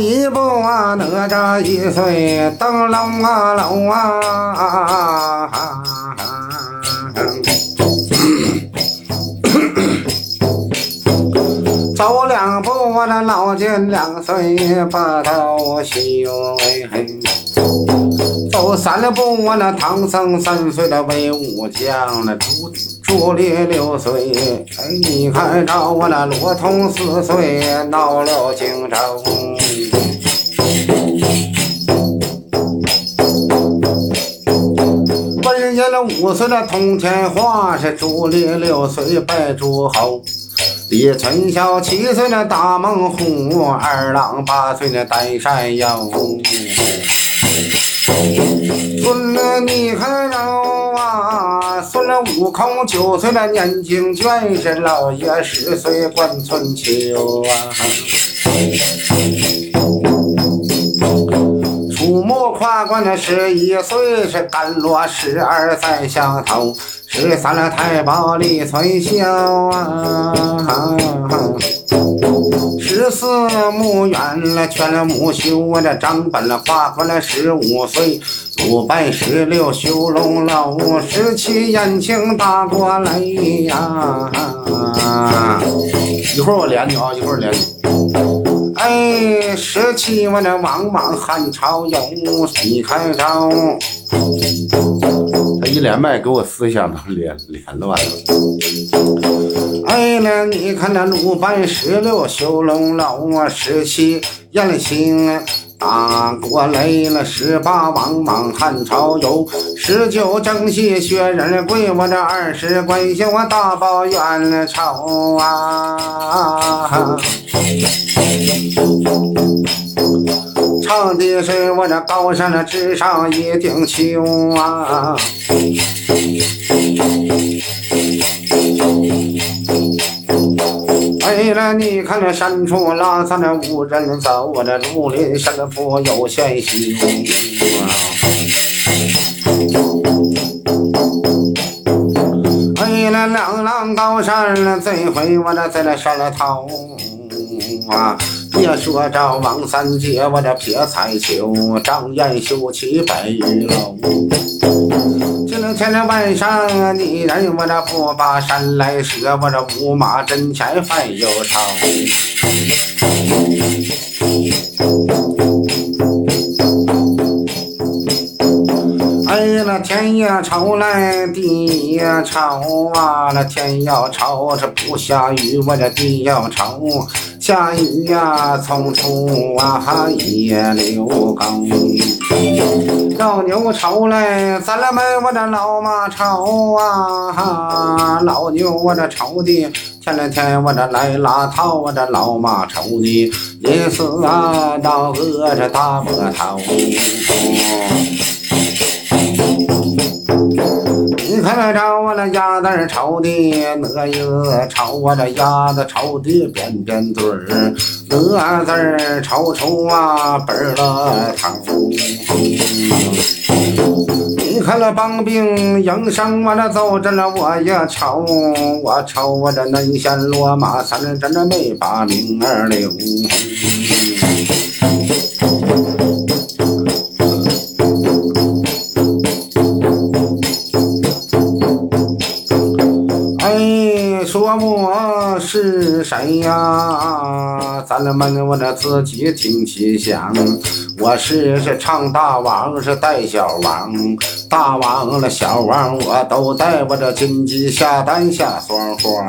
一步啊，哪吒一岁登龙啊楼啊。走两步，我那老见两岁把头修哎。走三步，我那唐僧三岁的为武将，那朱朱烈六岁。哎，你看着我那罗通四岁闹了荆州。了五岁的通天华，是朱烈六岁拜诸侯。李存孝七岁那大猛虎，二郎八岁的呆山腰。孙了你看着啊，孙了悟空九岁那念经卷，是老爷十岁管春秋啊。我那十一岁，是甘罗十二在相头。十三了太保李存孝啊，十四墓远了全了木修啊，这张本了花关了十五岁，鲁拜十六修龙楼，十七燕青打过来呀。一会儿我连你啊，一会儿连你。十七万的王莽汉朝有，谁开刀。他一连麦，给我思想都连连乱了。哎呀你看那鲁班十六修龙楼啊，十七燕青打过来了，十八王莽汉朝有，十九征西薛仁贵，我这二十关心我大报冤仇啊。唱的是我这高山的之上一顶秋啊！为了你看那山处拉萨那无人走，我这竹林深处有仙修！为了两浪高山这回我这在那山头啊！别说这王三姐，我这撇彩球，张燕秀起白玉楼。天这晚上，你人我这不把山来舍，我这五马阵前犯忧愁。哎呀，那天也吵来，地也吵啊，那天要吵，这不下雨，我这地要吵。下雨呀，从处啊也流更。老牛愁来，咱俩买我这老马愁啊。老牛我这愁的，前两天我这来拉套，我这老马愁的，也是啊，到饿着大波头。你看着我那鸭蛋炒的，那也炒我这鸭子炒的扁扁嘴儿，那子炒出啊倍儿了汤。你看那棒冰迎上我那走着了，我也炒，我瞅我这南县落马山真的没把名儿留。哎，说么是谁呀？咱们我这自己听其响。我是是唱大王，是带小王，大王了小王我都带。我这金鸡下蛋下双花。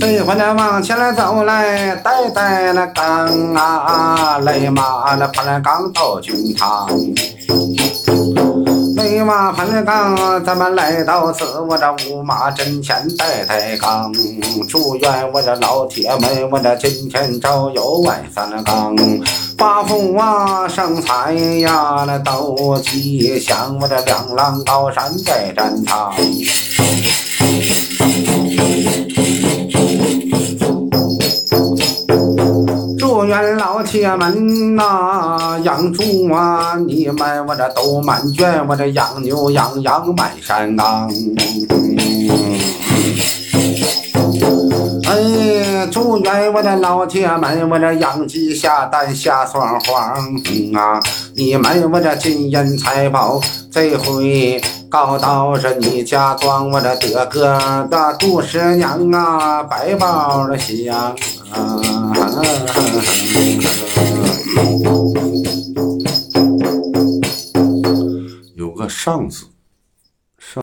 这回呢往前来走来，带带那刚啊，勒马那盘来刚到军堂。飞马盘杠，咱们来到此，我这五马阵前带带杠。祝愿我这老铁们，我这金钱招有万三杠，八福啊生财呀，那都吉祥。我这两浪高山在战场。愿老铁们呐，养猪啊，你们我这都满圈，我这养牛养羊满山岗。哎，祝愿我的老铁们，我这养鸡下蛋下双黄啊！你们我这金银财宝这回高到是你家庄，我这得个大杜十娘啊，白包的香啊！有个上司。